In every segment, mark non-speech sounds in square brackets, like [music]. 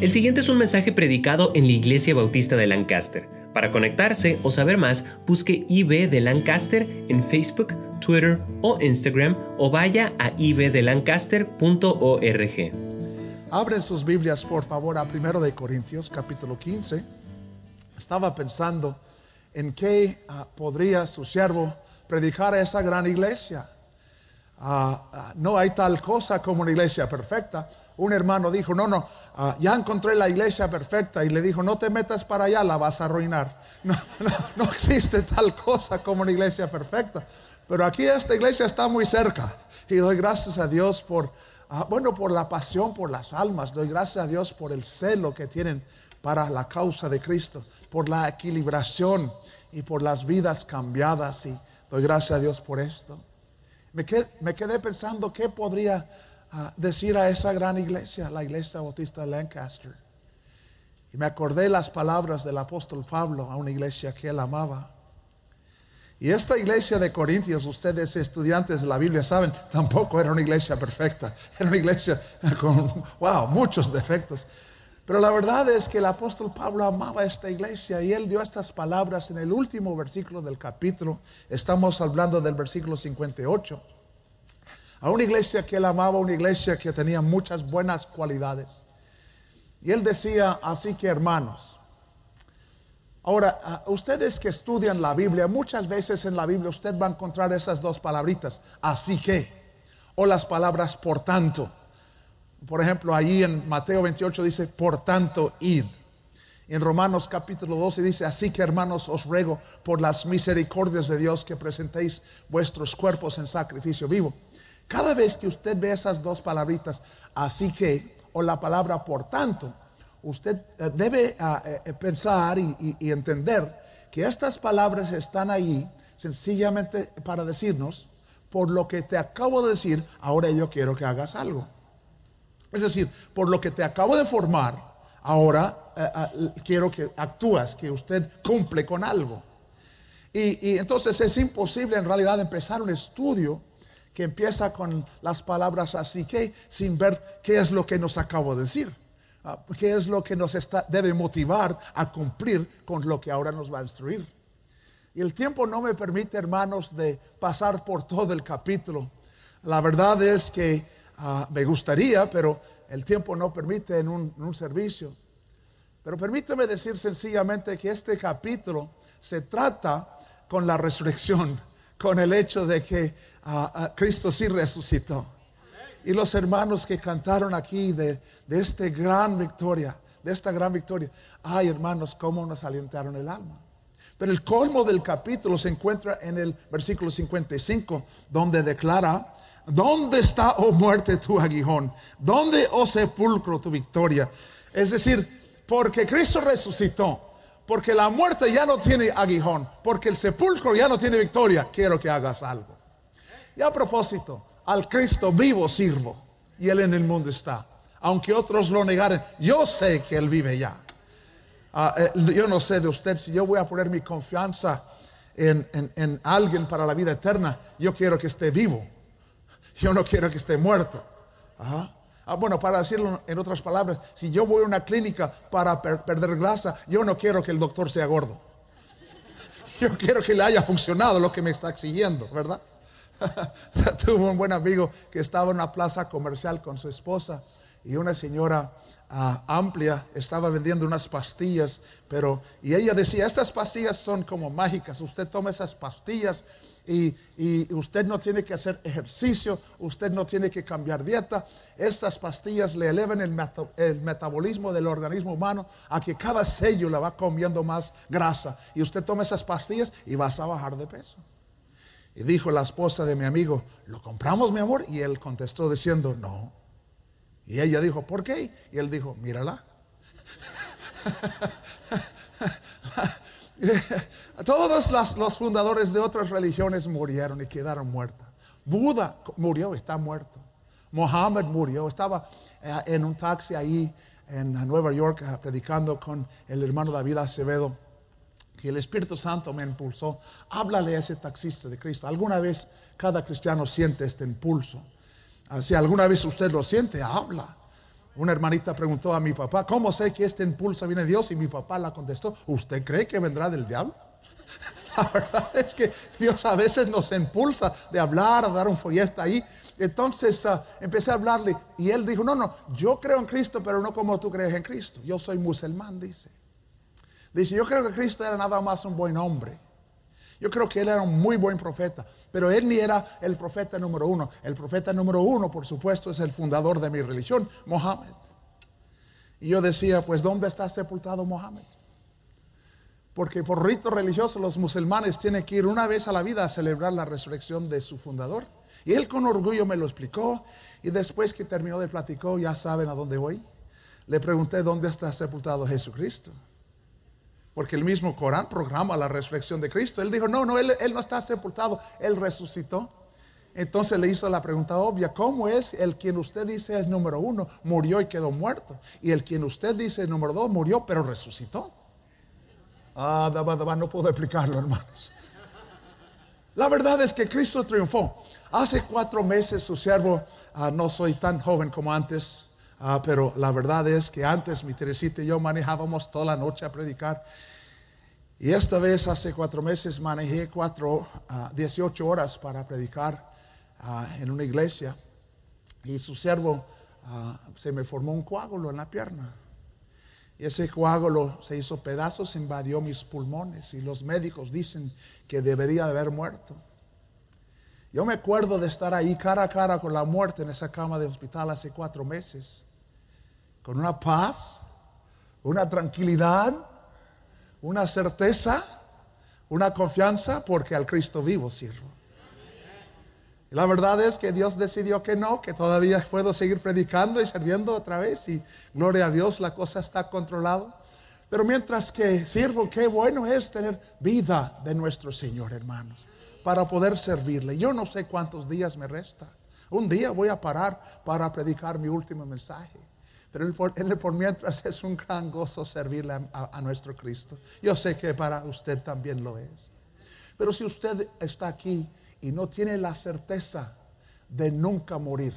El siguiente es un mensaje predicado en la Iglesia Bautista de Lancaster. Para conectarse o saber más, busque IB de Lancaster en Facebook, Twitter o Instagram o vaya a ibdelancaster.org. Abren sus Biblias, por favor, a 1 de Corintios, capítulo 15. Estaba pensando en qué ah, podría su siervo predicar a esa gran iglesia. Ah, ah, no hay tal cosa como una iglesia perfecta. Un hermano dijo, no, no, ya encontré la iglesia perfecta y le dijo, no te metas para allá, la vas a arruinar. [laughs] No, no, no existe tal cosa como una iglesia perfecta. Pero aquí esta iglesia está muy cerca y doy gracias a Dios por Ah, bueno, por la pasión por las almas. Doy gracias a Dios por el celo que tienen para la causa de Cristo, por la equilibración y por las vidas cambiadas. Y doy gracias a Dios por esto. Me quedé, pensando qué podría ah, decir a esa gran iglesia, la iglesia bautista de Lancaster. Y me acordé las palabras del apóstol Pablo a una iglesia que él amaba. Y esta iglesia de Corintios, ustedes estudiantes de la Biblia saben, tampoco era una iglesia perfecta. Era una iglesia [laughs] con, wow, muchos defectos. Pero la verdad es que el apóstol Pablo amaba esta iglesia y él dio estas palabras en el último versículo del capítulo. Estamos hablando del versículo 58. A una iglesia que él amaba, una iglesia que tenía muchas buenas cualidades. Y él decía, así que hermanos, Ahora, ah, ustedes que estudian la Biblia, muchas veces en la Biblia usted va a encontrar esas dos palabritas, así que, o las palabras por tanto. Por ejemplo, allí en Mateo 28 dice, por tanto, id. En Romanos capítulo 12 dice, así que hermanos os ruego por las misericordias de Dios que presentéis vuestros cuerpos en sacrificio vivo. Cada vez que usted ve esas dos palabritas, así que, o la palabra por tanto, usted eh, debe ah, eh, eh, pensar y, entender que estas palabras están ahí sencillamente para decirnos, por lo que te acabo de decir, ahora yo quiero que hagas algo. Es decir, por lo que te acabo de formar, ahora ah, quiero que actúas, que usted cumple con algo. Y, y, entonces es imposible en realidad empezar un estudio que empieza con las palabras así que sin ver qué es lo que nos acabo de decir. Ah, qué es lo que nos está, debe motivar a cumplir con lo que ahora nos va a instruir. Y el tiempo no me permite, hermanos, de pasar por todo el capítulo. La verdad es que ah, me gustaría, pero el tiempo no permite en un, servicio. Pero permíteme decir sencillamente que este capítulo se trata con la resurrección, con el hecho de que ah, Cristo sí resucitó y los hermanos que cantaron aquí de, de esta gran victoria, de esta gran victoria. Ay, hermanos, cómo nos alentaron el alma. Pero el colmo del capítulo se encuentra en el versículo 55, donde declara, ¿dónde está, oh muerte, tu aguijón? ¿Dónde, oh sepulcro, tu victoria? Es decir, porque Cristo resucitó, porque la muerte ya no tiene aguijón, porque el sepulcro ya no tiene victoria, quiero que hagas algo. Y a propósito, al Cristo vivo sirvo y Él en el mundo está. Aunque otros lo negaren, yo sé que Él vive ya. Ah, eh, yo no sé de usted si yo voy a poner mi confianza en, alguien para la vida eterna. Yo quiero que esté vivo. Yo no quiero que esté muerto. Ah, bueno, para decirlo en otras palabras, si yo voy a una clínica para perder grasa, yo no quiero que el doctor sea gordo. [laughs] Yo quiero que le haya funcionado lo que me está exigiendo, ¿verdad? [laughs] Tuvo un buen amigo que estaba en una plaza comercial con su esposa y una señora ah, amplia estaba vendiendo unas pastillas, pero y ella decía, estas pastillas son como mágicas, usted toma esas pastillas y, usted no tiene que hacer ejercicio, usted no tiene que cambiar dieta, estas pastillas le elevan el, metabolismo del organismo humano a que cada le va comiendo más grasa y usted toma esas pastillas y vas a bajar de peso. Y dijo la esposa de mi amigo, ¿lo compramos, mi amor? Y él contestó diciendo, no. Y ella dijo, ¿por qué? Y él dijo, mírala. [laughs] [laughs] Todos los fundadores de otras religiones murieron y quedaron muertos. Buda murió, está muerto. Mohammed murió, estaba eh, en un taxi ahí en Nueva York eh, predicando con el hermano David Acevedo que el Espíritu Santo me impulsó. Háblale a ese taxista de Cristo. Alguna vez cada cristiano siente este impulso. Ah, si alguna vez usted lo siente, habla. Una hermanita preguntó a mi papá, ¿cómo sé que este impulso viene de Dios? Y mi papá la contestó, ¿usted cree que vendrá del diablo? [laughs] La verdad es que Dios a veces nos impulsa de hablar, a dar un folleto ahí. Entonces ah, empecé a hablarle y él dijo, no, no, yo creo en Cristo, pero no como tú crees en Cristo. Yo soy musulmán, dice. Dice, yo creo que Cristo era nada más un buen hombre. Yo creo que él era un muy buen profeta, pero él ni era el profeta número uno. El profeta número uno, por supuesto, es el fundador de mi religión, Mohammed. Y yo decía, pues, ¿dónde está sepultado Mohammed? Porque por rito religioso los musulmanes tienen que ir una vez a la vida a celebrar la resurrección de su fundador. Y él con orgullo me lo explicó. Y después que terminó de platicar, ya saben a dónde voy. Le pregunté dónde está sepultado Jesucristo. Porque el mismo Corán programa la resurrección de Cristo. Él dijo, no, no, él, él no está sepultado, él resucitó. Entonces le hizo la pregunta obvia, ¿cómo es el quien usted dice es número uno, murió y quedó muerto? Y el quien usted dice número dos, murió pero resucitó. Ah, no puedo explicarlo, hermanos. La verdad es que Cristo triunfó. Hace cuatro meses su siervo, ah, no soy tan joven como antes, ah, pero la verdad es que antes mi Teresita y yo manejábamos toda la noche a predicar. Y esta vez, hace cuatro meses, manejé cuatro, 18 ah, horas para predicar en una iglesia. Y su siervo se me formó un coágulo en la pierna. Y ese coágulo se hizo pedazos, invadió mis pulmones y los médicos dicen que debería de haber muerto. Yo me acuerdo de estar ahí cara a cara con la muerte en esa cama de hospital hace cuatro meses, con una paz, una tranquilidad, una certeza, una confianza, porque al Cristo vivo sirvo. La verdad es que Dios decidió que no, que todavía puedo seguir predicando y sirviendo otra vez y gloria a Dios, la cosa está controlada. Pero mientras que sirvo, qué bueno es tener vida de nuestro Señor, hermanos, para poder servirle. Yo no sé cuántos días me resta. Un día voy a parar para predicar mi último mensaje. Pero el por, mientras es un gran gozo servirle a nuestro Cristo. Yo sé que para usted también lo es. Pero si usted está aquí y no tiene la certeza de nunca morir.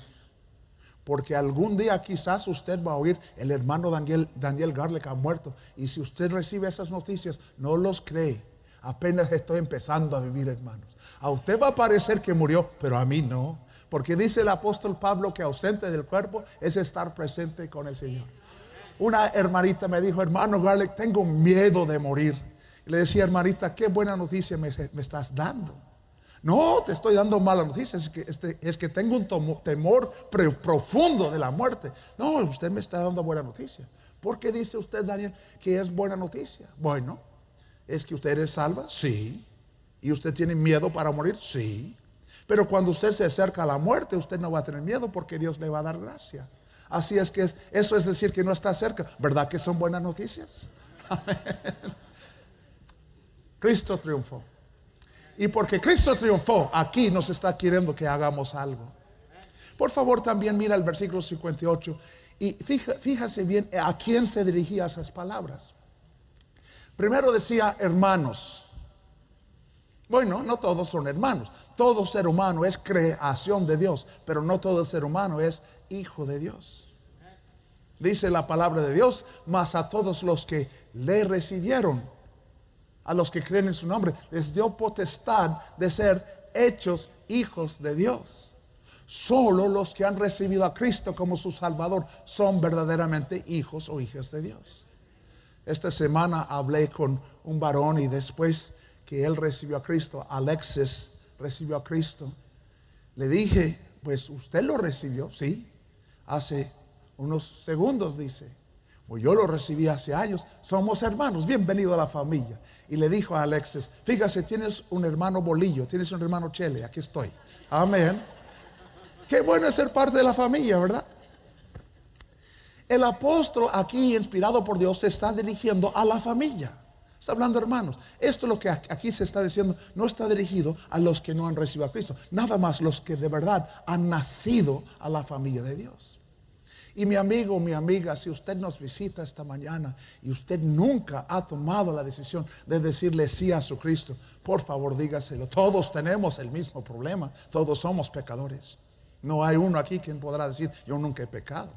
Porque algún día quizás usted va a oír, el hermano Daniel, Daniel ha muerto. Y si usted recibe esas noticias, no los cree. Apenas estoy empezando a vivir, hermanos. A usted va a parecer que murió, pero a mí no. Porque dice el apóstol Pablo que ausente del cuerpo es estar presente con el Señor. Una hermanita me dijo, hermano Garlic, tengo miedo de morir. Y le decía, hermanita, qué buena noticia me estás dando. No, te estoy dando malas noticias, es que, este, es que tengo un temor profundo de la muerte. No, usted me está dando buena noticia. ¿Por qué dice usted, Daniel, que es buena noticia? Bueno, ¿es que usted es salva? Sí. ¿Y usted tiene miedo para morir? Sí. Pero cuando usted se acerca a la muerte, usted no va a tener miedo porque Dios le va a dar gracia. Así es que eso es decir que no está cerca. ¿Verdad que son buenas noticias? [laughs] Cristo triunfó. Y porque Cristo triunfó, aquí nos está queriendo que hagamos algo. Por favor, también mira el versículo 58 y fíjase bien a quién se dirigía esas palabras. Primero decía hermanos. Bueno, no todos son hermanos. Todo ser humano es creación de Dios, pero no todo ser humano es hijo de Dios. Dice la palabra de Dios, mas a todos los que le recibieron, a los que creen en su nombre, les dio potestad de ser hechos hijos de Dios. Solo los que han recibido a Cristo como su Salvador son verdaderamente hijos o hijas de Dios. Esta semana hablé con un varón y después que él recibió a Cristo, Alexis recibió a Cristo, le dije, pues usted lo recibió, sí, hace unos segundos dice. Pues yo lo recibí hace años, somos hermanos, bienvenido a la familia. Y le dijo a Alexis, fíjate, tienes un hermano Bolillo, tienes un hermano Chele, aquí estoy. Amén. Qué bueno es ser parte de la familia, ¿verdad? El apóstol aquí, inspirado por Dios, se está dirigiendo a la familia. Está hablando hermanos. Esto es lo que aquí se está diciendo. No está dirigido a los que no han recibido a Cristo. Nada más los que de verdad han nacido a la familia de Dios. Y mi amigo, mi amiga, si usted nos visita esta mañana y usted nunca ha tomado la decisión de decirle sí a su Cristo, por favor dígaselo. Todos tenemos el mismo problema, todos somos pecadores. No hay uno aquí quien podrá decir, yo nunca he pecado.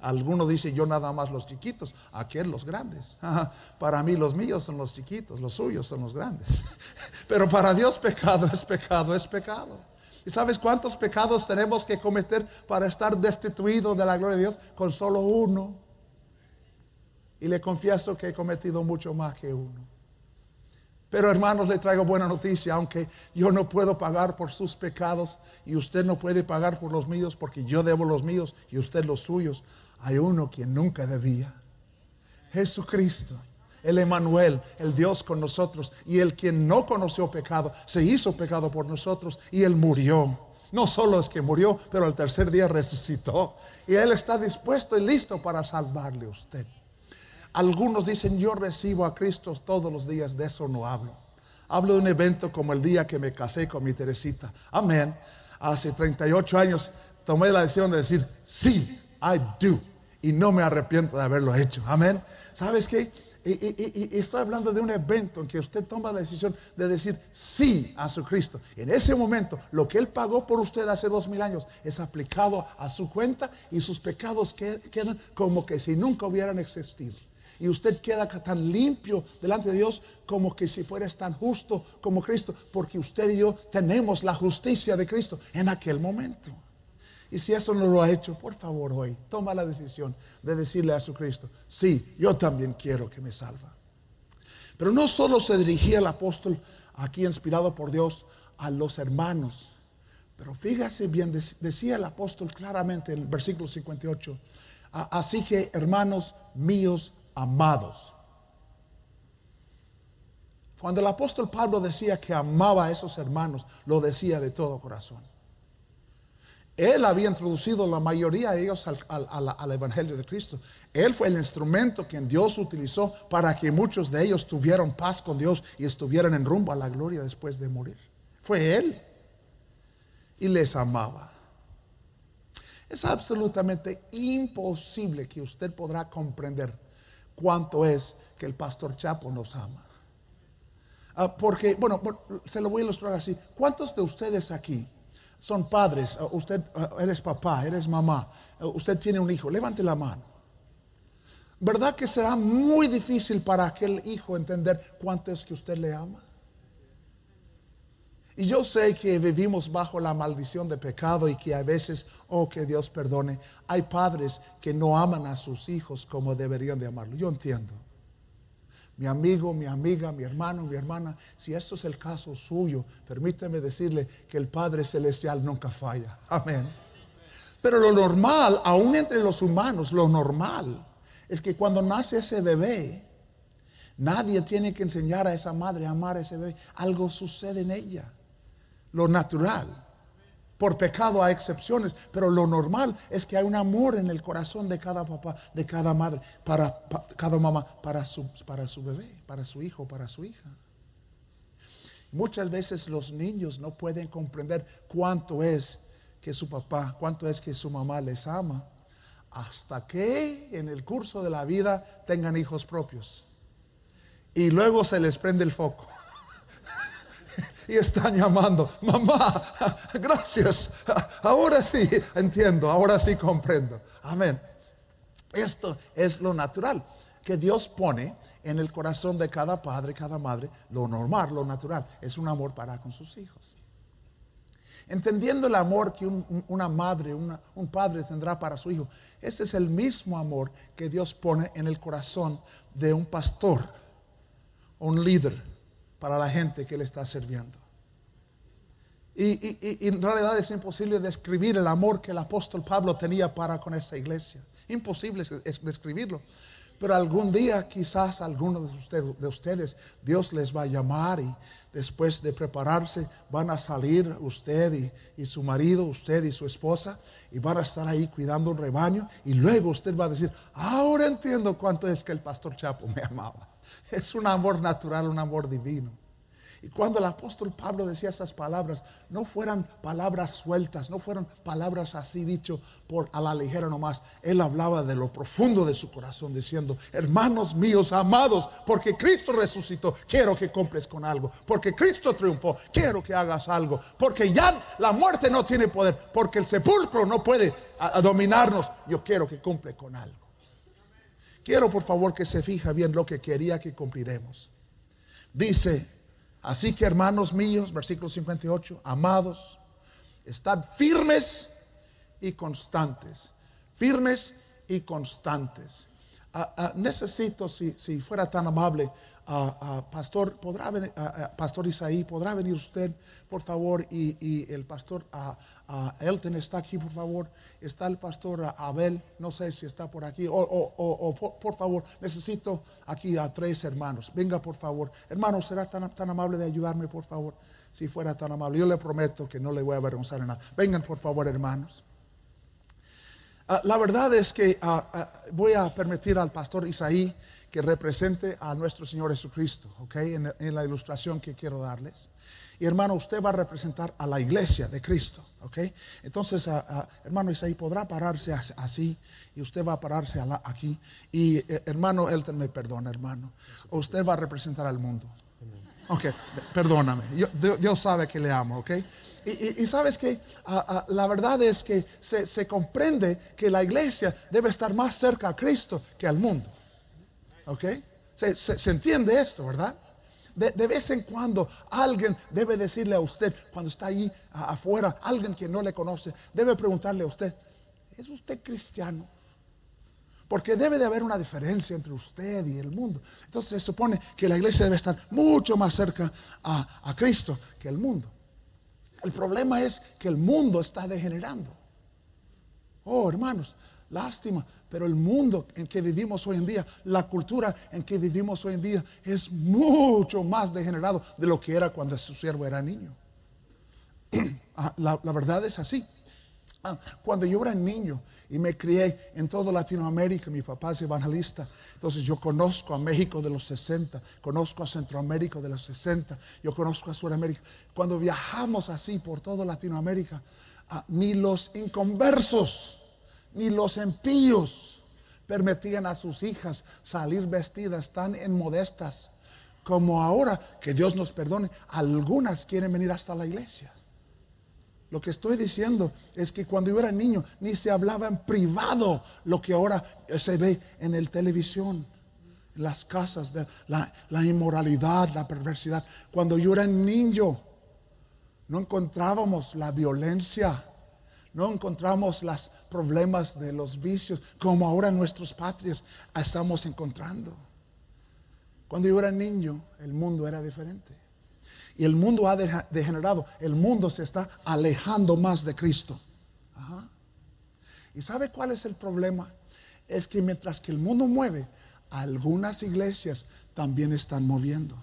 Algunos dicen yo nada más los chiquitos, aquel los grandes. [laughs] Para mí los míos son los chiquitos, los suyos son los grandes. [laughs] Pero para Dios pecado es pecado, es pecado. ¿Y sabes cuántos pecados tenemos que cometer para estar destituidos de la gloria de Dios? Con solo uno. Y le confieso que he cometido mucho más que uno. Pero hermanos, le traigo buena noticia, aunque yo no puedo pagar por sus pecados y usted no puede pagar por los míos porque yo debo los míos y usted los suyos. Hay uno quien nunca debía. Jesucristo, el Emanuel, el Dios con nosotros y el quien no conoció pecado, se hizo pecado por nosotros y él murió. No solo es que murió, pero al tercer día resucitó y él está dispuesto y listo para salvarle a usted. Algunos dicen, yo recibo a Cristo todos los días, de eso no hablo. Hablo de un evento como el día que me casé con mi Teresita. Amén. Hace 38 años tomé la decisión de decir, sí, I do. Y no me arrepiento de haberlo hecho. Amén. ¿Sabes qué? Y, estoy hablando de un evento en que usted toma la decisión de decir sí a su Cristo. En ese momento, lo que Él pagó por usted hace dos mil años es aplicado a su cuenta y sus pecados quedan como que si nunca hubieran existido y usted queda tan limpio delante de Dios como que si fuera tan justo como Cristo, porque usted y yo tenemos la justicia de Cristo en aquel momento. Y si eso no lo ha hecho, por favor hoy toma la decisión de decirle a su Cristo, sí, yo también quiero que me salva. Pero no solo se dirigía el apóstol aquí inspirado por Dios a los hermanos, pero fíjese bien, decía el apóstol claramente en el versículo 58, así que hermanos míos, amados. Cuando el apóstol Pablo decía que amaba a esos hermanos, lo decía de todo corazón. Él había introducido la mayoría de ellos al, Evangelio de Cristo. Él fue el instrumento que Dios utilizó para que muchos de ellos tuvieran paz con Dios y estuvieran en rumbo a la gloria después de morir. Fue Él. Y les amaba. Es absolutamente imposible que usted podrá comprender cuánto es que el pastor Chapo nos ama. Ah, porque, bueno, se lo voy a ilustrar así. ¿Cuántos de ustedes aquí son padres? Ah, usted ah, eres papá, eres mamá, usted tiene un hijo. Levante la mano. ¿Verdad que será muy difícil para aquel hijo entender cuánto es que usted le ama? Y yo sé que vivimos bajo la maldición de pecado y que a veces, oh que Dios perdone, hay padres que no aman a sus hijos como deberían de amarlo. Yo entiendo. Mi amigo, mi amiga, mi hermano, mi hermana, si esto es el caso suyo, permíteme decirle que el Padre Celestial nunca falla. Amén. Pero lo normal, aún entre los humanos, lo normal es que cuando nace ese bebé, nadie tiene que enseñar a esa madre a amar a ese bebé. Algo sucede en ella lo natural. Por pecado hay excepciones, pero lo normal es que hay un amor en el corazón de cada papá, de cada madre, para, cada mamá, para su, para su bebé, para su hijo, para su hija. Muchas veces los niños no pueden comprender cuánto es que su papá, cuánto es que su mamá les ama, hasta que en el curso de la vida tengan hijos propios. Y luego se les prende el foco y están llamando, mamá, [laughs] gracias, ahora sí entiendo, ahora sí comprendo. Amén. Esto es lo natural que Dios pone en el corazón de cada padre, cada madre, lo normal, lo natural, es un amor para con sus hijos. Entendiendo el amor que una madre, un padre tendrá para su hijo, este es el mismo amor que Dios pone en el corazón de un pastor, un líder para la gente que le está sirviendo. Y, en realidad es imposible describir el amor que el apóstol Pablo tenía para con esa iglesia. Imposible describirlo. Pero algún día quizás alguno de ustedes, de ustedes Dios les va a llamar y después de prepararse van a salir usted y, y, su marido, usted y su esposa y van a estar ahí cuidando un rebaño y luego usted va a decir, ahora entiendo cuánto es que el pastor Chapo me amaba. [laughs] Es un amor natural, un amor divino. Y cuando el apóstol Pablo decía esas palabras, no fueran palabras sueltas, no fueran palabras así dicho por a la ligera nomás. Él hablaba de lo profundo de su corazón, diciendo, hermanos míos, amados, porque Cristo resucitó, quiero que cumples con algo. Porque Cristo triunfó, quiero que hagas algo. Porque ya la muerte no tiene poder, porque el sepulcro no puede dominarnos. Yo quiero que cumple con algo. Quiero por favor que se fija bien lo que quería que cumpliremos. Dice, Así que hermanos míos, versículo 58, amados, estad firmes y constantes, firmes y constantes. Ah, ah, necesito, si, si, fuera tan amable, pastor, podrá venir, pastor Isaí, podrá venir usted, por favor, y, el pastor Elton está aquí, por favor. Está el pastor Abel, no sé si está por aquí, o, por, favor, necesito aquí a tres hermanos. Venga, por favor. Hermano, ¿será tan, tan amable de ayudarme, por favor? Si fuera tan amable, yo le prometo que no le voy a avergonzar en nada. Vengan, por favor, hermanos. Ah, la verdad es que ah, voy a permitir al pastor Isaí que represente a nuestro Señor Jesucristo, ¿ok? En, la ilustración que quiero darles. Y hermano, usted va a representar a la iglesia de Cristo, ¿ok? Entonces, hermano Isaí podrá pararse así y usted va a pararse aquí. Y eh, hermano Elton, me perdona, hermano. Usted va a representar al mundo. Ok, perdóname. Dios sabe que le amo, ¿ok? Y, sabes que la verdad es que se, comprende que la iglesia debe estar más cerca a Cristo que al mundo. ¿Ok? Se, entiende esto, ¿verdad? De, vez en cuando alguien debe decirle a usted, cuando está ahí afuera, alguien que no le conoce, debe preguntarle a usted, ¿es usted cristiano? Porque debe de haber una diferencia entre usted y el mundo. Entonces se supone que la iglesia debe estar mucho más cerca a, a Cristo que el mundo. El problema es que el mundo está degenerando. Oh, hermanos, lástima, pero el mundo en que vivimos hoy en día, la cultura en que vivimos hoy en día es mucho más degenerado de lo que era cuando su siervo era niño. [clears throat] Ah, la, verdad es así. Ah, cuando yo era niño y me crié en toda Latinoamérica, mi papá es evangelista, entonces yo conozco a México de los 60, conozco a Centroamérica de los 60, yo conozco a Sudamérica. Cuando viajamos así por toda Latinoamérica, ah, ni los inconversos, ni los impíos permitían a sus hijas salir vestidas tan inmodestas como ahora, que Dios nos perdone, algunas quieren venir hasta la iglesia. Lo que estoy diciendo es que cuando yo era niño ni se hablaba en privado lo que ahora se ve en el televisión, en las casas, de la, la inmoralidad, la perversidad. Cuando yo era niño no encontrábamos la violencia no encontramos los problemas de los vicios como ahora nuestros patrios estamos encontrando. Cuando yo era niño, el mundo era diferente. Y el mundo ha degenerado. El mundo se está alejando más de Cristo. ¿Y sabe cuál es el problema? Es que mientras que el mundo mueve, algunas iglesias también están moviendo.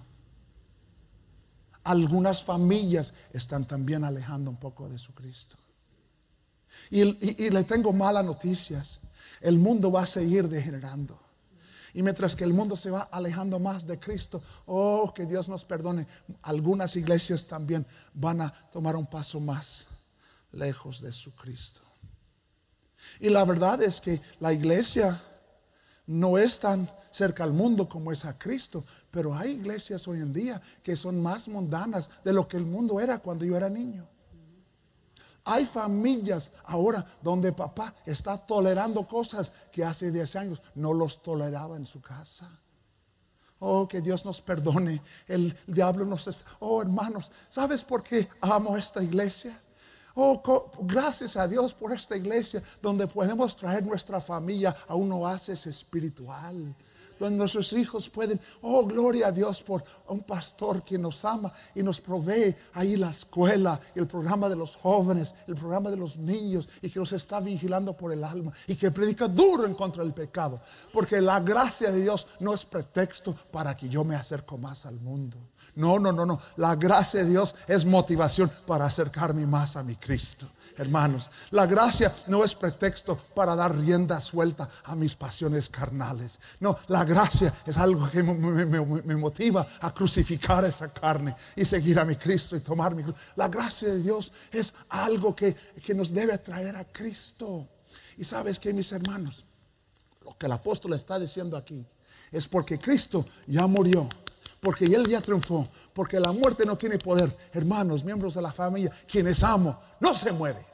Algunas familias están también alejando un poco de su Cristo. Y, le tengo malas noticias. El mundo va a seguir degenerando. Y mientras que el mundo se va alejando más de Cristo, oh, que Dios nos perdone, algunas iglesias también van a tomar un paso más lejos de su Cristo. Y la verdad es que la iglesia no es tan cerca al mundo como es a Cristo, pero hay iglesias hoy en día que son más mundanas de lo que el mundo era cuando yo era niño. Hay familias ahora donde papá está tolerando cosas que hace 10 años no los toleraba en su casa. Oh, que Dios nos perdone. El diablo nos... Es, oh, hermanos, ¿sabes por qué amo esta iglesia? Oh, gracias a Dios por esta iglesia donde podemos traer nuestra familia a un oasis espiritual donde nuestros hijos pueden, oh, gloria a Dios por un pastor que nos ama y nos provee ahí la escuela, el programa de los jóvenes, el programa de los niños y que nos está vigilando por el alma y que predica duro en contra del pecado. Porque la gracia de Dios no es pretexto para que yo me acerco más al mundo. No, no, no, no. La gracia de Dios es motivación para acercarme más a mi Cristo. Hermanos, la gracia no es pretexto para dar rienda suelta a mis pasiones carnales. No, la gracia es algo que me, motiva a crucificar esa carne y seguir a mi Cristo y tomar mi cruz. La gracia de Dios es algo que, que nos debe traer a Cristo. Y sabes que, mis hermanos, lo que el apóstol está diciendo aquí es porque Cristo ya murió porque Él ya triunfó, porque la muerte no tiene poder. Hermanos, miembros de la familia, quienes amo, no se mueve.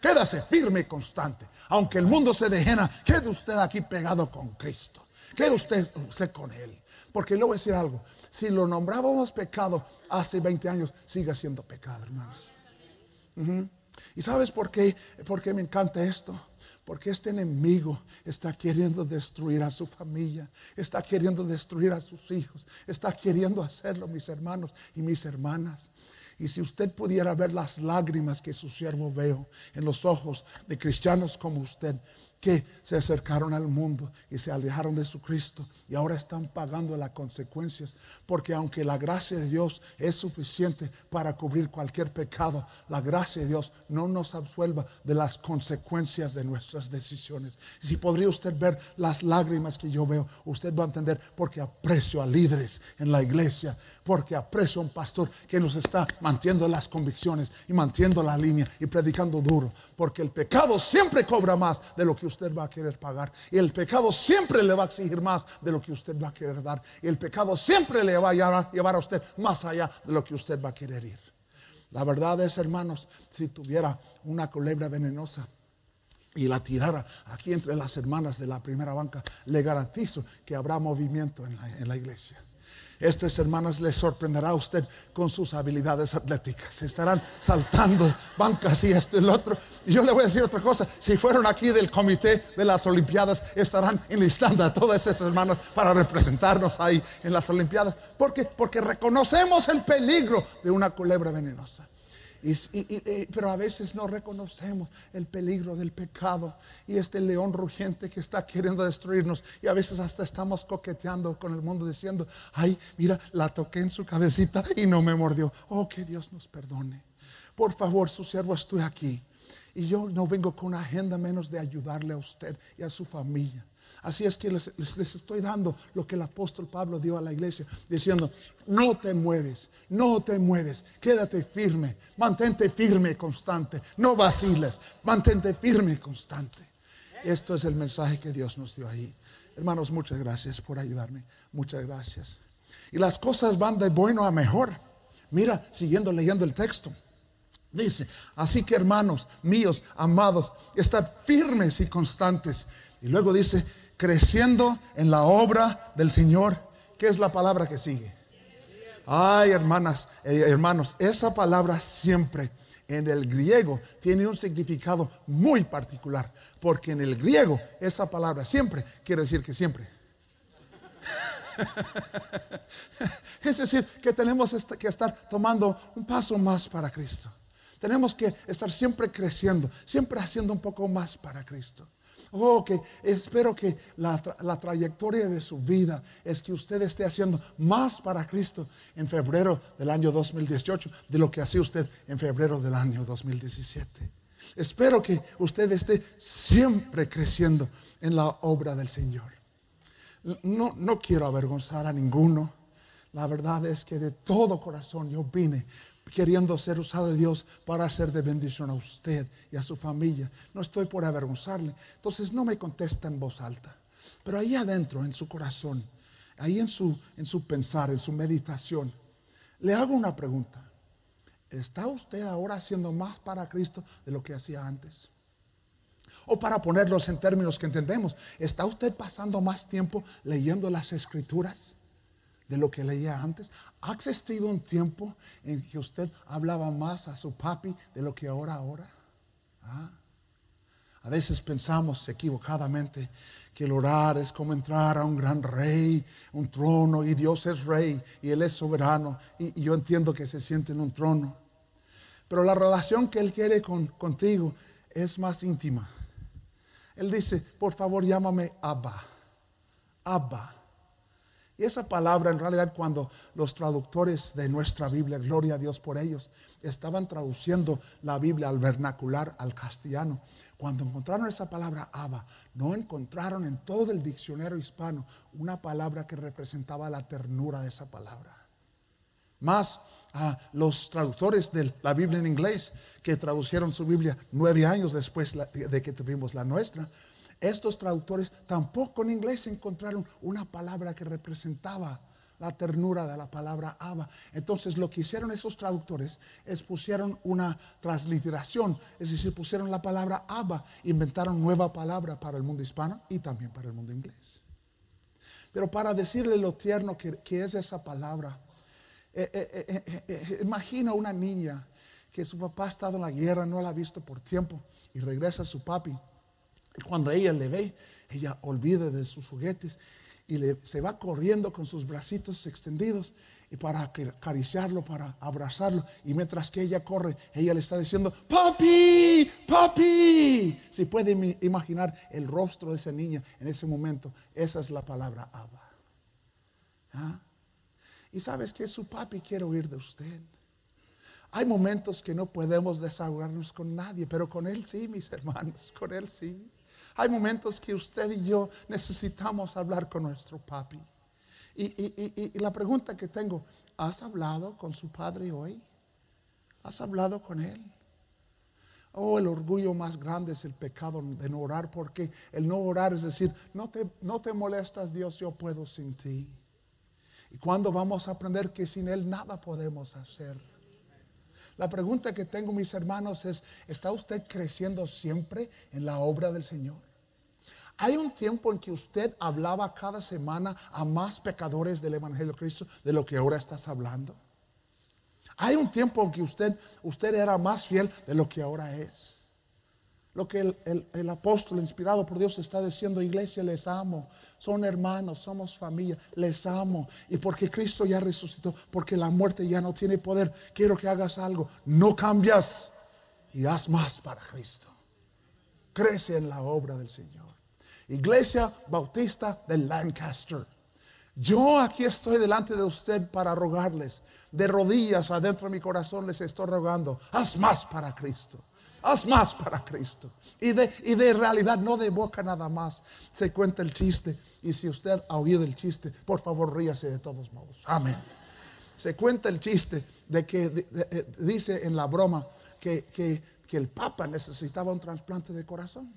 Quédase firme y constante. Aunque el mundo se dejena, quede usted aquí pegado con Cristo. Quede usted, con Él. Porque le voy a decir algo. Si lo nombrábamos pecado hace 20 años, sigue siendo pecado, hermanos. ¿Y sabes por qué? ¿Por qué me encanta esto? Porque este enemigo está queriendo destruir a su familia, está queriendo destruir a sus hijos, está queriendo hacerlo, mis hermanos y mis hermanas. Y si usted pudiera ver las lágrimas que su siervo veo en los ojos de cristianos como usted, que se acercaron al mundo y se alejaron de su Cristo y ahora están pagando las consecuencias. Porque aunque la gracia de Dios es suficiente para cubrir cualquier pecado, la gracia de Dios no nos absuelva de las consecuencias de nuestras decisiones. si podría usted ver las lágrimas que yo veo, usted va a entender porque aprecio a líderes en la iglesia, porque aprecio a un pastor que nos está manteniendo las convicciones y manteniendo la línea y predicando duro. Porque el pecado siempre cobra más de lo que usted va a querer pagar. Y el pecado siempre le va a exigir más de lo que usted va a querer dar. Y el pecado siempre le va a llevar a usted más allá de lo que usted va a querer ir. La verdad es, hermanos, si tuviera una culebra venenosa y la tirara aquí entre las hermanas de la primera banca, le garantizo que habrá movimiento en la iglesia. Estas hermanas les sorprenderá a usted con sus habilidades atléticas. Estarán saltando bancas y esto y el otro. Y yo le voy a decir otra cosa. Si fueron aquí del comité de las Olimpiadas, estarán enlistando a todas esas hermanas para representarnos ahí en las Olimpiadas. ¿Por qué? Porque reconocemos el peligro de una culebra venenosa pero a veces no reconocemos el peligro del pecado y este león rugiente que está queriendo destruirnos. Y a veces hasta estamos coqueteando con el mundo diciendo, ay, mira, la toqué en su cabecita y no me mordió. Oh, que Dios nos perdone. Por favor, su siervo, estoy aquí. Y yo no vengo con una agenda menos de ayudarle a usted y a su familia. Así es que les, estoy dando lo que el apóstol Pablo dio a la iglesia, diciendo, no te mueves, no te mueves, quédate firme, mantente firme y constante, no vaciles, mantente firme y constante. Esto es el mensaje que Dios nos dio ahí. Hermanos, muchas gracias por ayudarme, muchas gracias. Y las cosas van de bueno a mejor. Mira, siguiendo leyendo el texto. Dice, así que hermanos míos, amados, estad firmes y constantes. Y luego dice, creciendo en la obra del Señor. ¿Qué es la palabra que sigue? Ay, hermanas, eh, hermanos, esa palabra siempre en el griego tiene un significado muy particular, porque en el griego esa palabra siempre quiere decir que siempre. [laughs] es decir, que tenemos que estar tomando un paso más para Cristo. Tenemos que estar siempre creciendo, siempre haciendo un poco más para Cristo. Oh, que espero que la, trayectoria de su vida es que usted esté haciendo más para Cristo en febrero del año 2018 de lo que hacía usted en febrero del año 2017. Espero que usted esté siempre creciendo en la obra del Señor. No, no quiero avergonzar a ninguno. La verdad es que de todo corazón yo vine queriendo ser usado de Dios para hacer de bendición a usted y a su familia. No estoy por avergonzarle. Entonces no me contesta en voz alta. Pero ahí adentro, en su corazón, ahí en su, en su pensar, en su meditación, le hago una pregunta. ¿Está usted ahora haciendo más para Cristo de lo que hacía antes? O para ponerlos en términos que entendemos, ¿está usted pasando más tiempo leyendo las escrituras? De lo que leía antes? ¿Ha existido un tiempo en que usted hablaba más a su papi de lo que ahora ahora? ¿Ah? A veces pensamos equivocadamente que el orar es como entrar a un gran rey, un trono, y Dios es rey y Él es soberano, y, yo entiendo que se siente en un trono. Pero la relación que Él quiere con, contigo es más íntima. Él dice, por favor llámame Abba, Abba. Y esa palabra en realidad cuando los traductores de nuestra Biblia, gloria a Dios por ellos, estaban traduciendo la Biblia al vernacular, al castellano, cuando encontraron esa palabra Abba, no encontraron en todo el diccionario hispano una palabra que representaba la ternura de esa palabra. Más a los traductores de la Biblia en inglés, que traducieron su Biblia nueve años después de que tuvimos la nuestra, estos traductores tampoco en inglés encontraron una palabra que representaba la ternura de la palabra Abba. Entonces lo que hicieron esos traductores es pusieron una transliteración, es decir, pusieron la palabra Abba, inventaron nueva palabra para el mundo hispano y también para el mundo inglés. Pero para decirle lo tierno que, es esa palabra, eh, eh, eh, imagina una niña que su papá ha estado en la guerra, no la ha visto por tiempo y regresa a su papi cuando ella le ve, ella olvida de sus juguetes y se va corriendo con sus bracitos extendidos y para acariciarlo, para abrazarlo. Y mientras que ella corre, ella le está diciendo, papi, papi. Si puede imaginar el rostro de esa niña en ese momento, esa es la palabra Abba. ¿Ah? Y sabes que su papi quiere oír de usted. Hay momentos que no podemos desahogarnos con nadie, pero con Él sí, mis hermanos, con Él sí. Hay momentos que usted y yo necesitamos hablar con nuestro papi. Y, la pregunta que tengo, ¿has hablado con su padre hoy? ¿Has hablado con él? Oh, el orgullo más grande es el pecado de no orar, porque el no orar es decir, no te, no te molestas Dios, yo puedo sin ti. Y cuando vamos a aprender que sin Él nada podemos hacer. La pregunta que tengo, mis hermanos, es, ¿está usted creciendo siempre en la obra del Señor? Hay un tiempo en que usted hablaba cada semana a más pecadores del Evangelio de Cristo de lo que ahora estás hablando. Hay un tiempo en que usted, usted era más fiel de lo que ahora es. Lo que el, el, apóstol inspirado por Dios está diciendo, iglesia, les amo, son hermanos, somos familia, les amo. Y porque Cristo ya resucitó, porque la muerte ya no tiene poder, quiero que hagas algo, no cambias y haz más para Cristo. Crece en la obra del Señor. Iglesia Bautista de Lancaster. Yo aquí estoy delante de usted para rogarles, de rodillas adentro de mi corazón les estoy rogando, haz más para Cristo. Haz más para Cristo. Y de, y de realidad, no de boca nada más. Se cuenta el chiste. Y si usted ha oído el chiste, por favor ríase de todos modos. Amén. Se cuenta el chiste de que eh, dice en la broma que, que el Papa necesitaba un trasplante de corazón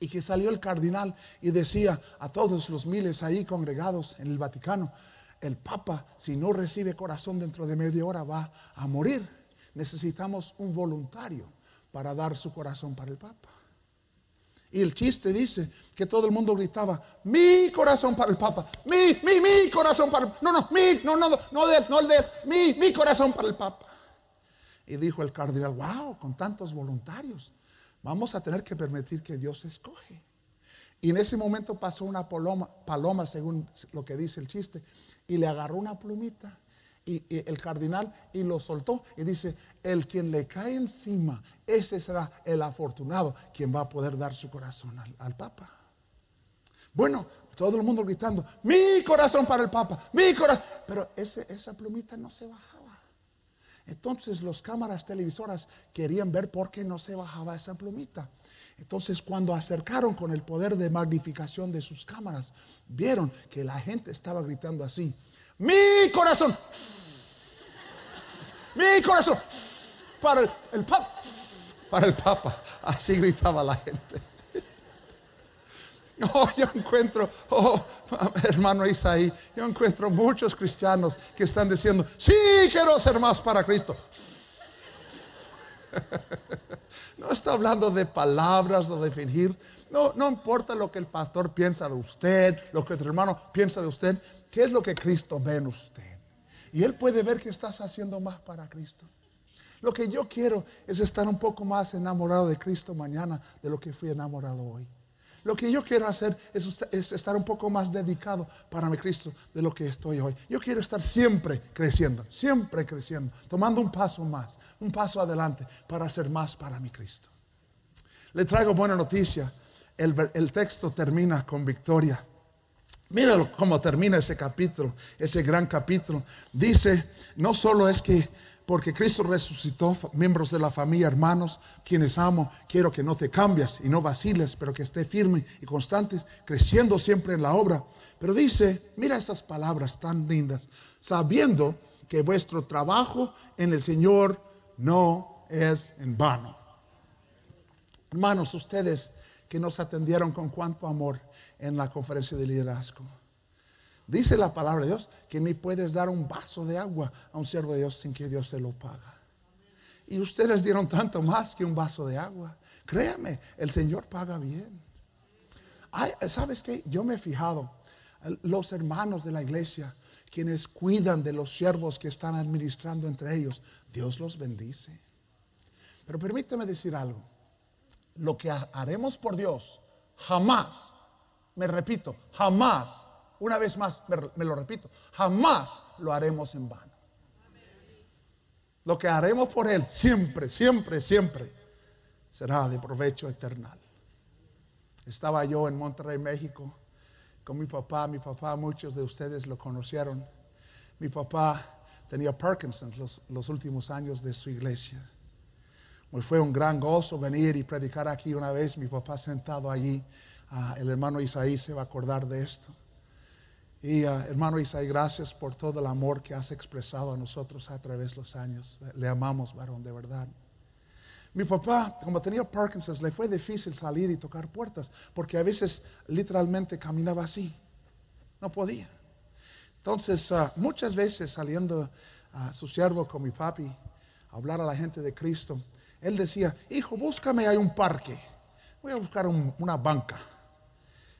y que salió el cardinal y decía a todos los miles ahí congregados en el Vaticano, el Papa si no recibe corazón dentro de media hora va a morir. Necesitamos un voluntario para dar su corazón para el Papa. Y el chiste dice que todo el mundo gritaba, mi corazón para el Papa, mi, mi, mi corazón para el No, no, mi, no, no, no, de, no de, mi, mi corazón para el Papa. Y dijo el cardenal, wow, con tantos voluntarios Vamos a tener que permitir que Dios escoge. Y en ese momento pasó una paloma, según lo que dice el chiste, y le agarró una plumita y, el cardinal y lo soltó y dice, el quien le cae encima, ese será el afortunado, quien va a poder dar su corazón al, Papa. Bueno, todo el mundo gritando, mi corazón para el Papa, mi corazón. Pero esa plumita no se bajaba. Entonces los cámaras televisoras querían ver por qué no se bajaba esa plumita. Entonces cuando acercaron con el poder de magnificación de sus cámaras, vieron que la gente estaba gritando así, mi corazón, mi corazón, para el, el papa, para el papa, así gritaba la gente. [laughs] Oh, yo encuentro, oh, hermano Isaí, yo encuentro muchos cristianos que están diciendo, sí, quiero ser más para Cristo. [laughs] No está hablando de palabras o de fingir. No, no importa lo que el pastor piensa de usted, lo que tu hermano piensa de usted, ¿qué es lo que Cristo ve en usted? Y Él puede ver que estás haciendo más para Cristo. Lo que yo quiero es estar un poco más enamorado de Cristo mañana de lo que fui enamorado hoy. Lo que yo quiero hacer es, estar un poco más dedicado para mi Cristo de lo que estoy hoy. Yo quiero estar siempre creciendo, siempre creciendo, tomando un paso más, un paso adelante para hacer más para mi Cristo. Le traigo buena noticia. El, el texto termina con victoria. Mira cómo termina ese capítulo, ese gran capítulo. Dice, no solo es que porque Cristo resucitó, miembros de la familia, hermanos, quienes amo, quiero que no te cambies y no vaciles, pero que esté firme y constantes, creciendo siempre en la obra. Pero dice, mira estas palabras tan lindas, sabiendo que vuestro trabajo en el Señor no es en vano. Hermanos, ustedes que nos atendieron con cuánto amor en la conferencia de liderazgo. Dice la palabra de Dios que ni puedes dar un vaso de agua a un siervo de Dios sin que Dios se lo paga. Y ustedes dieron tanto más que un vaso de agua. Créame, el Señor paga bien. ¿Sabes qué? Yo me he fijado, los hermanos de la iglesia, quienes cuidan de los siervos que están administrando entre ellos, Dios los bendice. Pero permíteme decir algo. Lo que haremos por Dios, jamás, me repito, jamás una vez más, me, lo repito, jamás lo haremos en vano. Lo que haremos por Él siempre, siempre, siempre será de provecho eternal. Estaba yo en Monterrey, México, con mi papá. Mi papá, muchos de ustedes lo conocieron. Mi papá tenía Parkinson los, últimos años de su iglesia. fue un gran gozo venir y predicar aquí una vez. Mi papá sentado allí. Ah, el hermano Isaí se va a acordar de esto. Y ah, hermano Isaí, gracias por todo el amor que has expresado a nosotros a través de los años. Le amamos, varón, de verdad. Mi papá, como tenía Parkinson, le fue difícil salir y tocar puertas, porque a veces literalmente caminaba así. No podía. Entonces, ah, muchas veces saliendo a su siervo con mi papi a hablar a la gente de Cristo, él decía, hijo, búscame, hay un parque. Voy a buscar una banca.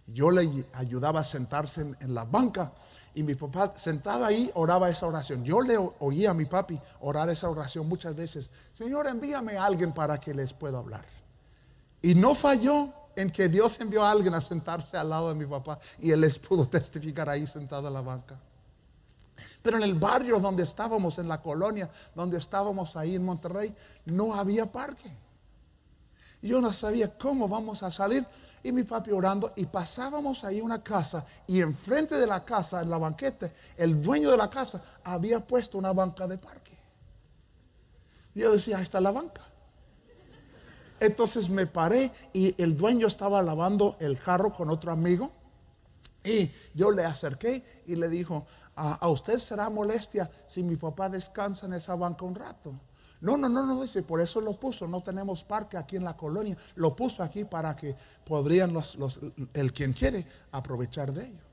Yo le ayudaba a sentarse en, la banca y mi papá sentado ahí oraba esa oración. Yo le oía a mi papi orar esa oración muchas veces. Señor, envíame a alguien para que les pueda hablar. Y no falló en que Dios envió a alguien a sentarse al lado de mi papá y él les pudo [laughs] testificar ahí sentado en la banca. Pero en el barrio donde estábamos, en la colonia donde estábamos ahí en Monterrey, no había parque. Yo no sabía cómo vamos a salir y mi papi orando y pasábamos ahí una casa y enfrente de la casa, en la banqueta, el dueño de la casa había puesto una banca de parque. Y yo decía, ahí está la banca. Entonces me paré y el dueño estaba lavando el carro con otro amigo y yo le acerqué y le dijo, a, a usted será molestia si mi papá descansa en esa banca un rato. No, no, no, no, dice, por eso lo puso. No tenemos parque aquí en la colonia. Lo puso aquí para que podrían los, el quien quiere aprovechar de ello.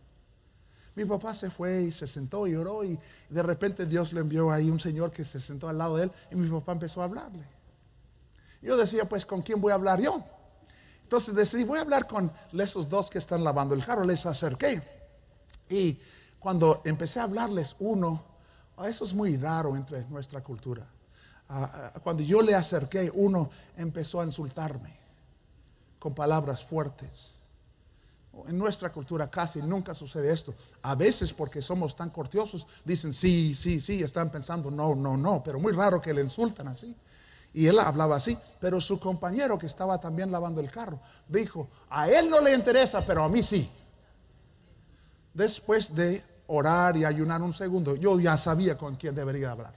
Mi papá se fue y se sentó y oró y de repente Dios le envió ahí un señor que se sentó al lado de él y mi papá empezó a hablarle. Yo decía, pues, ¿con quién voy a hablar yo? Entonces decidí, voy a hablar con esos dos que están lavando el carro. Les acerqué y cuando empecé a hablarles uno, eso es muy raro entre nuestra cultura cuando yo le acerqué, uno empezó a insultarme con palabras fuertes. En nuestra cultura casi nunca sucede esto. A veces porque somos tan cortiosos, dicen sí, sí, sí, están pensando no, no, no, pero muy raro que le insultan así. Y él hablaba así, pero su compañero que estaba también lavando el carro dijo, a él no le interesa, pero a mí sí. Después de orar y ayunar un segundo, yo ya sabía con quién debería hablar.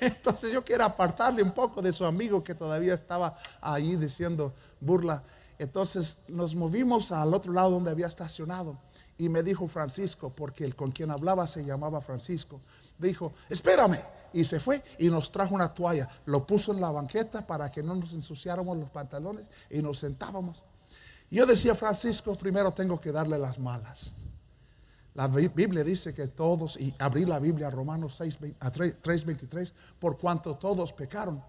Entonces yo quiero apartarle un poco de su amigo que todavía estaba ahí diciendo burla. Entonces nos movimos al otro lado donde había estacionado y me dijo Francisco, porque el con quien hablaba se llamaba Francisco, dijo, espérame. Y se fue y nos trajo una toalla, lo puso en la banqueta para que no nos ensuciáramos los pantalones y nos sentábamos. Yo decía, Francisco, primero tengo que darle las malas. La Biblia dice que todos, y abrí la Biblia Romanos 6, a 3.23, por cuanto todos pecaron.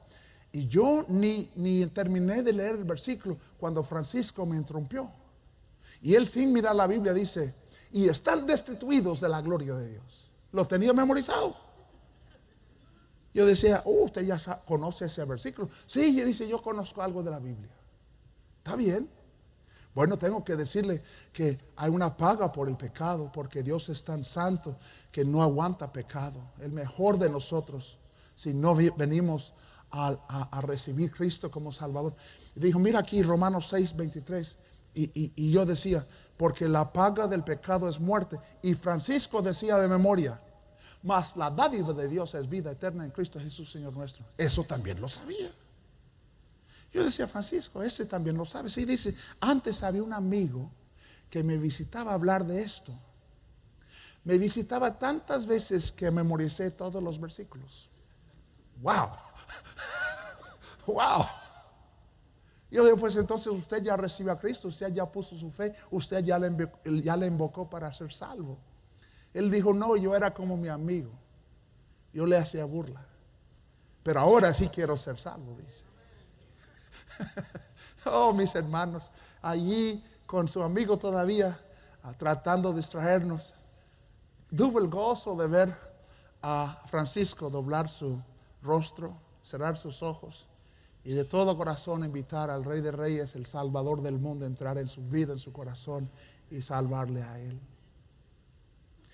Y yo ni, ni terminé de leer el versículo cuando Francisco me interrumpió. Y él sin mirar la Biblia dice, y están destituidos de la gloria de Dios. Lo tenía memorizado. Yo decía, oh, usted ya conoce ese versículo. Sí, y dice, yo conozco algo de la Biblia. Está bien. Bueno, tengo que decirle que hay una paga por el pecado, porque Dios es tan santo que no aguanta pecado. El mejor de nosotros, si no venimos a, recibir Cristo como Salvador. dijo, mira aquí Romanos 6, 23, Y, yo decía, porque la paga del pecado es muerte. Y Francisco decía de memoria, mas la dádiva de Dios es vida eterna en Cristo Jesús, Señor nuestro. Eso también lo sabía. Yo decía, Francisco, ese también lo sabe. Sí, dice, antes había un amigo que me visitaba a hablar de esto. Me visitaba tantas veces que memoricé todos los versículos. ¡Wow! ¡Wow! [laughs] Yo digo, pues entonces usted ya recibió a Cristo, usted ya puso su fe, usted ya le, ya le invocó para ser salvo. Él dijo, no, yo era como mi amigo. Yo le hacía burla. Pero ahora sí quiero ser salvo, dice. [laughs] oh, mis hermanos, allí con su amigo todavía, ah, tratando de distraernos. Tuve el gozo de ver a Francisco doblar su rostro, cerrar sus ojos y de todo corazón invitar al Rey de Reyes, el Salvador del mundo, a entrar en su vida, en su corazón y salvarle a él.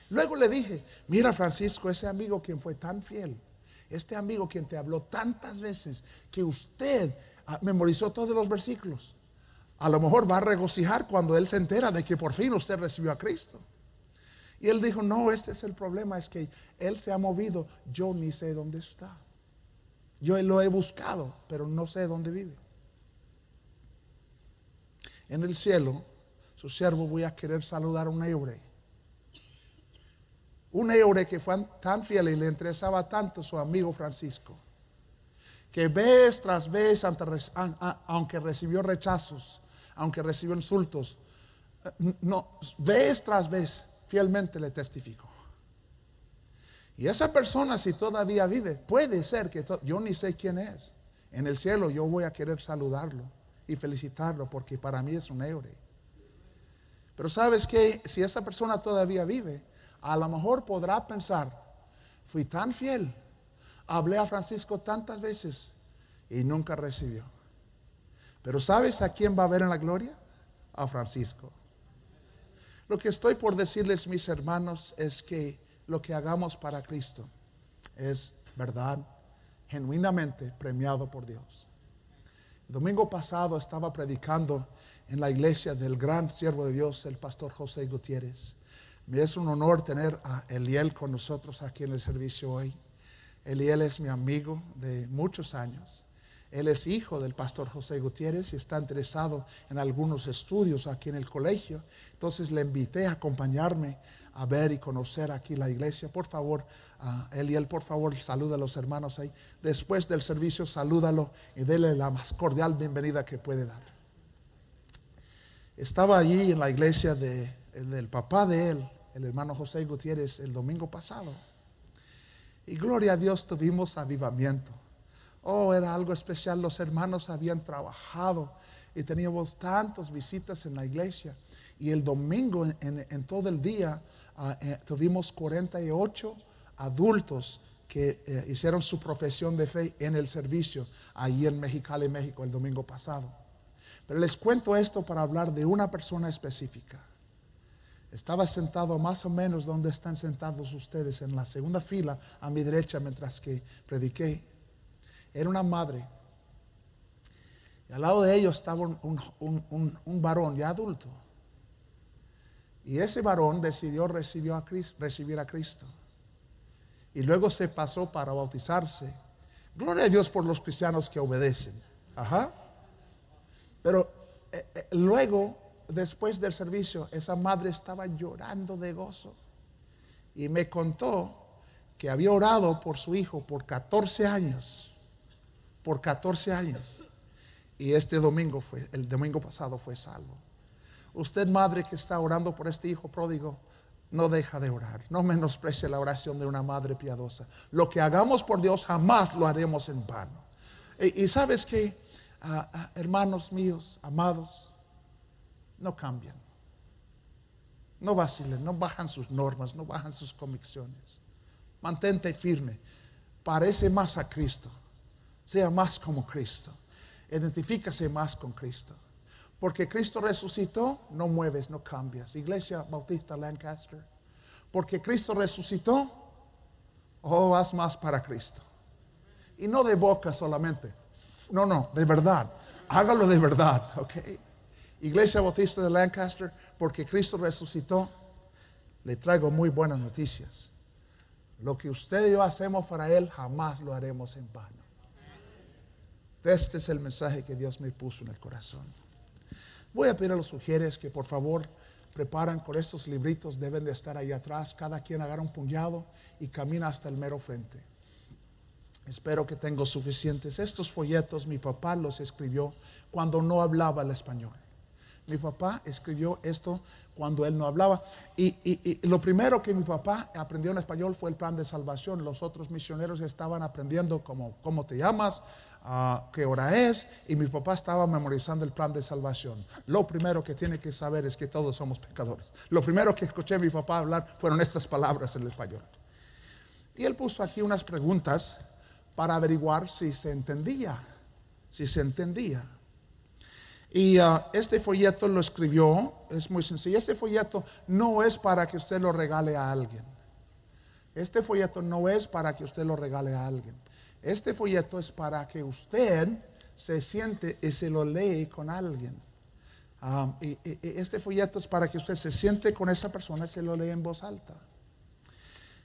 Luego le dije, mira Francisco, ese amigo quien fue tan fiel, este amigo quien te habló tantas veces, que usted memorizó todos los versículos, a lo mejor va a regocijar cuando él se entera de que por fin usted recibió a Cristo. Y él dijo, no, este es el problema, es que él se ha movido, yo ni sé dónde está. Yo lo he buscado, pero no sé dónde vive. En el cielo, su siervo voy a querer saludar a un eure. Un eure que fue tan fiel y le interesaba tanto su amigo Francisco, que vez tras vez, aunque recibió rechazos, aunque recibió insultos, eh, no, vez tras vez fielmente le testificó. Y esa persona, si todavía vive, puede ser que yo ni sé quién es. En el cielo yo voy a querer saludarlo y felicitarlo porque para mí es un héroe. Pero sabes que si esa persona todavía vive, a lo mejor podrá pensar, fui tan fiel, hablé a Francisco tantas veces y nunca recibió. Pero ¿sabes a quién va a ver en la gloria? A Francisco. Lo que estoy por decirles, mis hermanos, es que lo que hagamos para Cristo es verdad, genuinamente premiado por Dios. Domingo pasado estaba predicando en la iglesia del gran siervo de Dios, el pastor José Gutiérrez. Me es un honor tener a Eliel con nosotros aquí en el servicio hoy. Eliel es mi amigo de muchos años. Él es hijo del pastor José Gutiérrez y está interesado en algunos estudios aquí en el colegio. Entonces le invité a acompañarme a ver y conocer aquí la iglesia. Por favor, y él, por favor, saluda a los hermanos ahí. Después del servicio, salúdalo y déle la más cordial bienvenida que puede dar. Estaba allí en la iglesia de, del papá de él, el hermano José Gutiérrez, el domingo pasado. Y gloria a Dios tuvimos avivamiento. Oh, era algo especial. Los hermanos habían trabajado y teníamos tantas visitas en la iglesia. Y el domingo, en todo el día, Ah, eh, tuvimos 48 adultos que eh, hicieron su profesión de fe en el servicio allí en Mexicali, México, el domingo pasado. Pero les cuento esto para hablar de una persona específica. Estaba sentado más o menos donde están sentados ustedes, en la segunda fila a mi derecha mientras que prediqué. Era una madre. Y al lado de ellos estaba un varón ya adulto y ese varón decidió recibir a, Cristo, recibir a Cristo. Y luego se pasó para bautizarse. Gloria a Dios por los cristianos que obedecen. Ajá. Pero eh, eh, luego, después del servicio, esa madre estaba llorando de gozo. Y me contó que había orado por su hijo por 14 años. Por 14 años. Y este domingo fue, el domingo pasado fue salvo. Usted, madre que está orando por este hijo pródigo, no deja de orar. No menosprecie la oración de una madre piadosa. Lo que hagamos por Dios jamás lo haremos en vano. Y, sabes que, ah, ah, hermanos míos, amados, no cambian. No vacilen, no bajan sus normas, no bajan sus convicciones. Mantente firme. Parece más a Cristo. Sea más como Cristo. Identifícase más con Cristo. Porque Cristo resucitó, no mueves, no cambias. Iglesia Bautista Lancaster. Porque Cristo resucitó, oh, haz más para Cristo. Y no de boca solamente. No, no, de verdad. Hágalo de verdad, ¿ok? Iglesia Bautista de Lancaster, porque Cristo resucitó, le traigo muy buenas noticias. Lo que usted y yo hacemos para Él, jamás lo haremos en vano. Este es el mensaje que Dios me puso en el corazón. Voy a pedir a los sugieres que por favor preparan con estos libritos, deben de estar ahí atrás. Cada quien agarra un puñado y camina hasta el mero frente. Espero que tengo suficientes. Estos folletos mi papá los escribió cuando no hablaba el español. Mi papá escribió esto cuando él no hablaba. Y, lo primero que mi papá aprendió en español fue el plan de salvación. Los otros misioneros estaban aprendiendo como, cómo te llamas, qué hora es, y mi papá estaba memorizando el plan de salvación. Lo primero que tiene que saber es que todos somos pecadores. Lo primero que escuché a mi papá hablar fueron estas palabras en español. Y él puso aquí unas preguntas para averiguar si se entendía, si se entendía. Y ah, este folleto lo escribió, es muy sencillo. Este folleto no es para que usted lo regale a alguien. Este folleto no es para que usted lo regale a alguien. Este folleto es para que usted se siente y se lo lee con alguien. Ah, y, este folleto es para que usted se siente con esa persona y se lo lee en voz alta.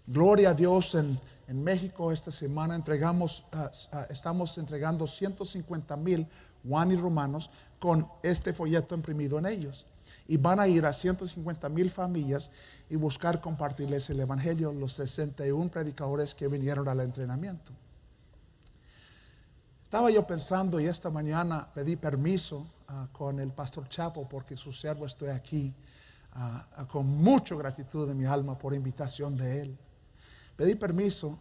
Gloria a Dios en, en México esta semana entregamos, ah, estamos entregando 150 mil Juan y Romanos con este folleto imprimido en ellos. Y van a ir a 150 mil familias y buscar compartirles el Evangelio, los 61 predicadores que vinieron al entrenamiento. Estaba yo pensando y esta mañana pedí permiso ah, con el pastor Chapo porque su siervo estoy aquí ah, ah, con mucha gratitud de mi alma por invitación de él. Pedí permiso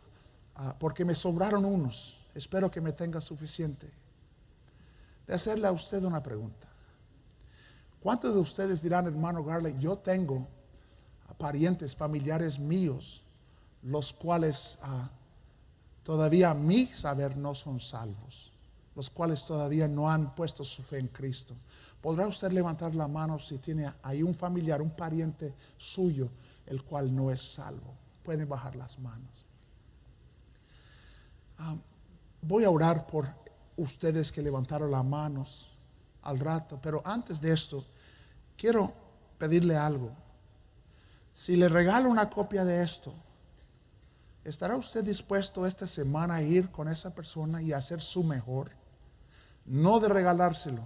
porque me sobraron unos. Espero que me tenga suficiente de hacerle a usted una pregunta. ¿Cuántos de ustedes dirán, hermano Garley, yo tengo parientes, familiares míos, los cuales ah, todavía a mi saber no son salvos, los cuales todavía no han puesto su fe en Cristo? ¿Podrá usted levantar la mano si tiene ahí un familiar, un pariente suyo, el cual no es salvo? Pueden bajar las manos. Ah, voy a orar por ustedes que levantaron las manos al rato. Pero antes de esto, quiero pedirle algo. Si le regalo una copia de esto, ¿estará usted dispuesto esta semana a ir con esa persona y hacer su mejor? No de regalárselo,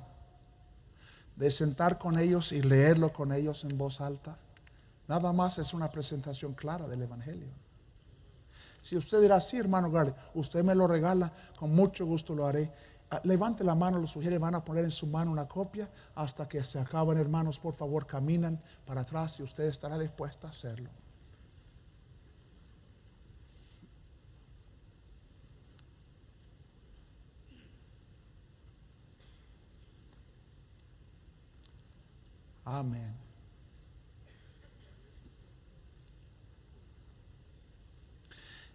de sentar con ellos y leerlo con ellos en voz alta. Nada más es una presentación clara del Evangelio. Si usted dirá, sí, hermano Garley, usted me lo regala, con mucho gusto lo haré. Ah, levante la mano, los sugiere, van a poner en su mano una copia hasta que se acaben, hermanos. Por favor, caminan para atrás y usted estará dispuesta a hacerlo. Amén.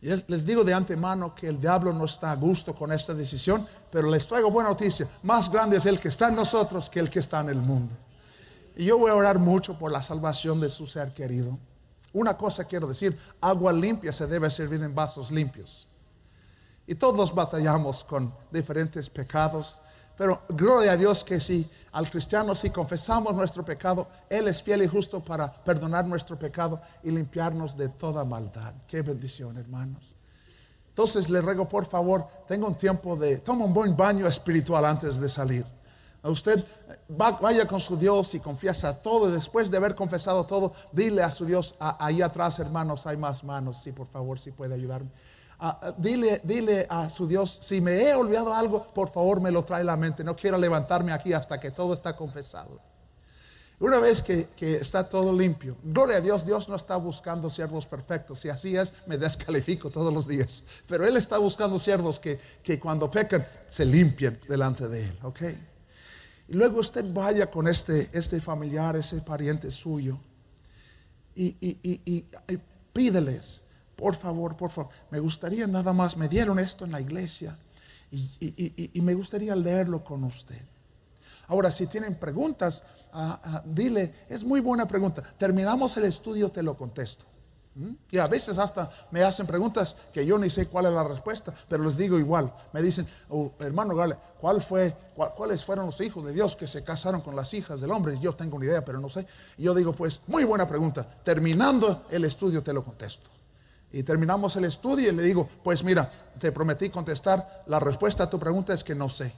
Les digo de antemano que el diablo no está a gusto con esta decisión, pero les traigo buena noticia. Más grande es el que está en nosotros que el que está en el mundo. Y yo voy a orar mucho por la salvación de su ser querido. Una cosa quiero decir, agua limpia se debe servir en vasos limpios. Y todos batallamos con diferentes pecados, pero gloria a Dios que si al cristiano, si confesamos nuestro pecado, Él es fiel y justo para perdonar nuestro pecado y limpiarnos de toda maldad. Qué bendición, hermanos. Entonces le ruego, por favor, tenga un tiempo de, toma un buen baño espiritual antes de salir. Usted vaya con su Dios y confiesa todo. Después de haber confesado todo, dile a su Dios, ahí atrás, hermanos, hay más manos. Sí, por favor, si puede ayudarme. Dile, dile a su Dios, si me he olvidado algo, por favor me lo trae a la mente. No quiero levantarme aquí hasta que todo está confesado. Una vez que, está todo limpio, gloria a Dios, Dios no está buscando siervos perfectos. Si así es, me descalifico todos los días. Pero Él está buscando siervos que, cuando pecan se limpien delante de Él. ¿ok? Y luego usted vaya con este, este familiar, ese pariente suyo, y, y pídeles por favor, por favor, me gustaría nada más, me dieron esto en la iglesia y, me gustaría leerlo con usted. Ahora, si tienen preguntas, ah, ah, dile, es muy buena pregunta. Terminamos el estudio, te lo contesto. ¿Mm? Y a veces hasta me hacen preguntas que yo ni sé cuál es la respuesta, pero les digo igual. Me dicen, oh, hermano Gale, ¿cuál fue, ¿cuáles fueron los hijos de Dios que se casaron con las hijas del hombre? Yo tengo una idea, pero no sé. Y yo digo, pues, muy buena pregunta. Terminando el estudio te lo contesto. Y terminamos el estudio y le digo, pues mira, te prometí contestar. La respuesta a tu pregunta es que no sé.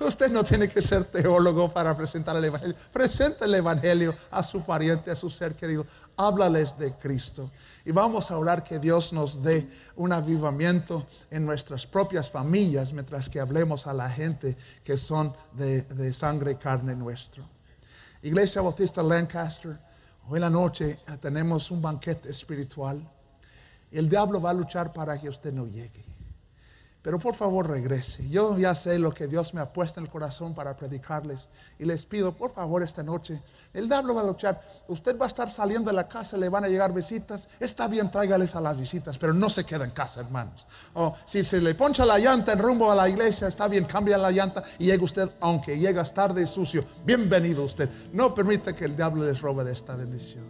[laughs] Usted no tiene que ser teólogo para presentar el Evangelio. Presenta el Evangelio a su pariente, a su ser querido. Háblales de Cristo. Y vamos a orar que Dios nos dé un avivamiento en nuestras propias familias mientras que hablemos a la gente que son de, de sangre y carne nuestro. Iglesia Bautista Lancaster, hoy en la noche tenemos un banquete espiritual. El diablo va a luchar para que usted no llegue. Pero por favor regrese. Yo ya sé lo que Dios me ha puesto en el corazón para predicarles. Y les pido, por favor, esta noche, el diablo va a luchar. Usted va a estar saliendo de la casa, le van a llegar visitas. Está bien, tráigales a las visitas, pero no se queda en casa, hermanos. O si se le poncha la llanta en rumbo a la iglesia, está bien, cambia la llanta y llega usted, aunque llegas tarde y sucio. Bienvenido usted. No permita que el diablo les robe de esta bendición.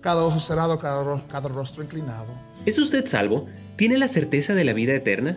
Cada ojo cerrado, cada, cada rostro inclinado. ¿Es usted salvo? ¿Tiene la certeza de la vida eterna?